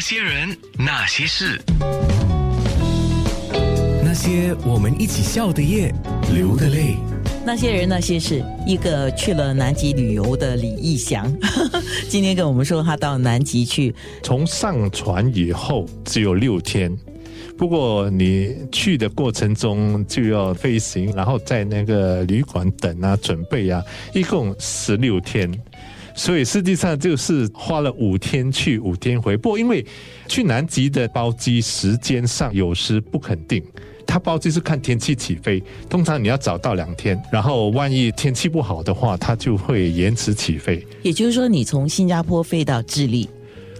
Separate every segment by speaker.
Speaker 1: 些人，那些事，
Speaker 2: 那些我们一起笑的夜，流的泪。
Speaker 3: 那些人，那些事，一个去了南极旅游的李义祥，今天跟我们说他到南极去，
Speaker 4: 从上船以后只有六天，不过你去的过程中就要飞行，然后在那个旅馆等啊、准备啊，一共十六天，所以实际上就是花了五天去，五天回。不过因为去南极的包机时间上有时不肯定。它包机是看天气起飞，通常你要早到两天，然后万一天气不好的话，它就会延迟起飞。
Speaker 3: 也就是说，你从新加坡飞到智利，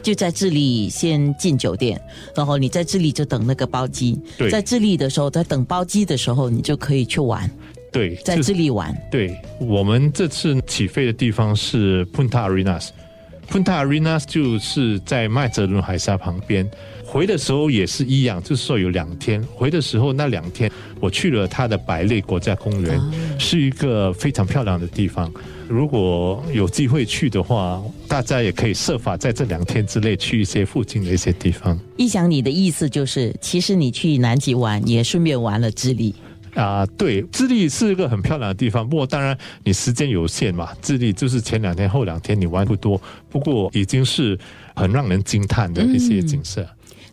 Speaker 3: 就在智利先进酒店，然后你在智利就等那个包机。
Speaker 4: 对，
Speaker 3: 在智利的时候，在等包机的时候，你就可以去玩。
Speaker 4: 对，
Speaker 3: 在智利玩。
Speaker 4: 对，我们这次起飞的地方是 Punta Arenas，Punta Arenas 就是在麦哲伦海峡旁边。回的时候也是一样，就是说有两天。回的时候那两天，我去了它的百类国家公园，是一个非常漂亮的地方。如果有机会去的话，大家也可以设法在这两天之内去一些附近的一些地方。
Speaker 3: 一想你的意思就是，其实你去南极玩也顺便玩了智利
Speaker 4: 啊。对，智利是一个很漂亮的地方，不过当然你时间有限嘛。智利就是前两天后两天你玩不多，不过已经是很让人惊叹的一些景色。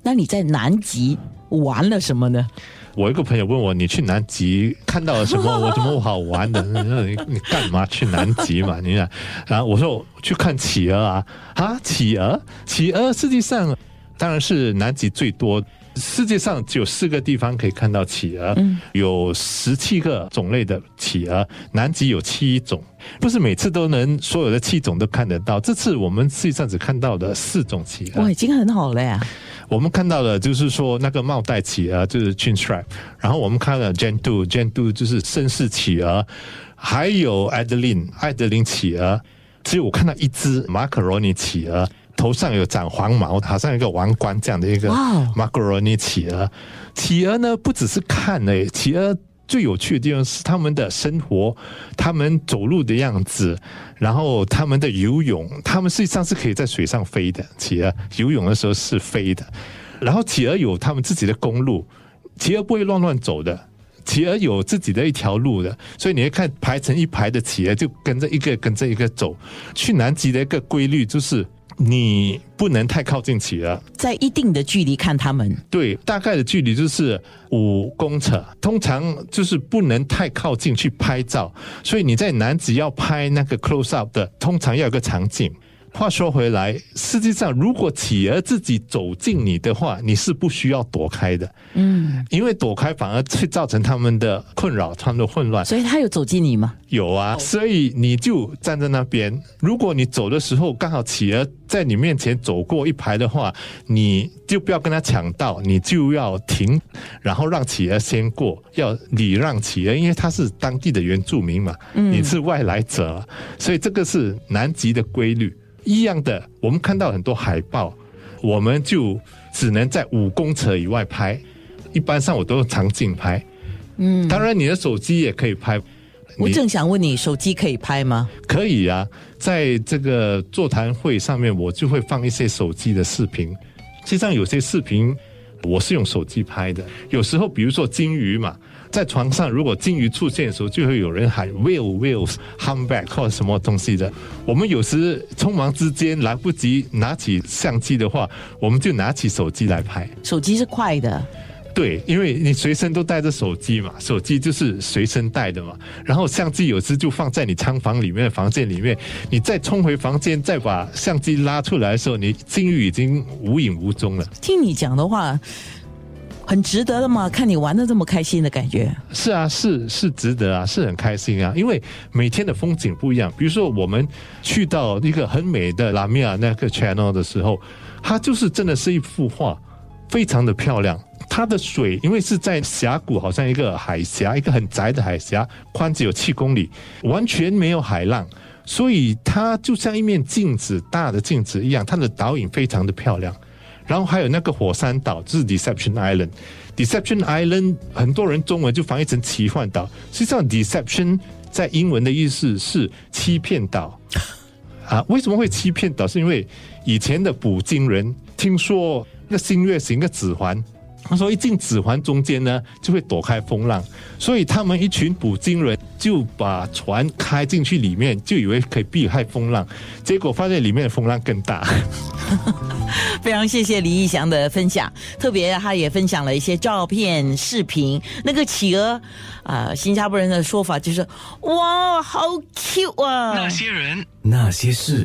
Speaker 3: 那你在南极玩了什么呢？
Speaker 4: 我一个朋友问我，你去南极看到了什么？我怎么好玩的？你你干嘛去南极嘛？你看，然后我说去看企鹅啊啊！企鹅，企鹅实际上当然是南极最多。世界上只有四个地方可以看到企鹅，有十七个种类的企鹅，南极有七种，不是每次都能所有的七种都看得到。这次我们实际上只看到了四种企鹅，
Speaker 3: 哇，已经很好了呀。
Speaker 4: 我们看到的就是说那个帽带企鹅就是 chin strap，然后我们看了 gentle，gentle 就是绅士企鹅，还有 adeline 艾德琳企鹅，只有我看到一只马卡罗尼企鹅。头上有长黄毛，好像一个王冠这样的一个马格罗尼企鹅。企鹅呢，不只是看诶，企鹅最有趣的地方是他们的生活，他们走路的样子，然后他们的游泳，他们实际上是可以在水上飞的。企鹅游泳的时候是飞的，然后企鹅有他们自己的公路，企鹅不会乱乱走的，企鹅有自己的一条路的，所以你会看排成一排的企鹅就跟着一个跟着一个走。去南极的一个规律就是。你不能太靠近企鹅，
Speaker 3: 在一定的距离看它们。
Speaker 4: 对，大概的距离就是五公尺，通常就是不能太靠近去拍照。所以你在南极要拍那个 close up 的，通常要有个长镜。话说回来，实际上，如果企鹅自己走近你的话，你是不需要躲开的。嗯，因为躲开反而会造成他们的困扰，他们的混乱。
Speaker 3: 所以，他有走近你吗？
Speaker 4: 有啊，所以你就站在那边。如果你走的时候刚好企鹅在你面前走过一排的话，你就不要跟他抢道，你就要停，然后让企鹅先过，要礼让企鹅，因为他是当地的原住民嘛，你是外来者，所以这个是南极的规律。一样的，我们看到很多海报，我们就只能在五公尺以外拍。一般上我都用长镜拍，嗯，当然你的手机也可以拍。
Speaker 3: 我正想问你，手机可以拍吗？
Speaker 4: 可以啊，在这个座谈会上面，我就会放一些手机的视频。实际上有些视频我是用手机拍的，有时候比如说金鱼嘛。在床上，如果鲸鱼出现的时候，就会有人喊 “whale whales come back” 或者什么东西的。我们有时匆忙之间来不及拿起相机的话，我们就拿起手机来拍。
Speaker 3: 手机是快的，
Speaker 4: 对，因为你随身都带着手机嘛，手机就是随身带的嘛。然后相机有时就放在你仓房里面、房间里面，你再冲回房间，再把相机拉出来的时候，你鲸鱼已经无影无踪了。
Speaker 3: 听你讲的话。很值得的嘛？看你玩的这么开心的感觉。
Speaker 4: 是啊，是是值得啊，是很开心啊。因为每天的风景不一样。比如说，我们去到一个很美的拉米亚那个 channel 的时候，它就是真的是一幅画，非常的漂亮。它的水因为是在峡谷，好像一个海峡，一个很窄的海峡，宽只有七公里，完全没有海浪，所以它就像一面镜子，大的镜子一样。它的倒影非常的漂亮。然后还有那个火山岛，就是 Deception Island。Deception Island 很多人中文就翻译成奇幻岛，实际上 Deception 在英文的意思是欺骗岛。啊，为什么会欺骗岛？是因为以前的捕鲸人听说那新月形的指环。他说：“一进指环中间呢，就会躲开风浪，所以他们一群捕鲸人就把船开进去里面，就以为可以避开风浪，结果发现里面的风浪更大。
Speaker 3: 非常谢谢李义祥的分享，特别他也分享了一些照片、视频。那个企鹅，啊、新加坡人的说法就是，哇，好 cute 啊！
Speaker 1: 那些人，
Speaker 2: 那些事。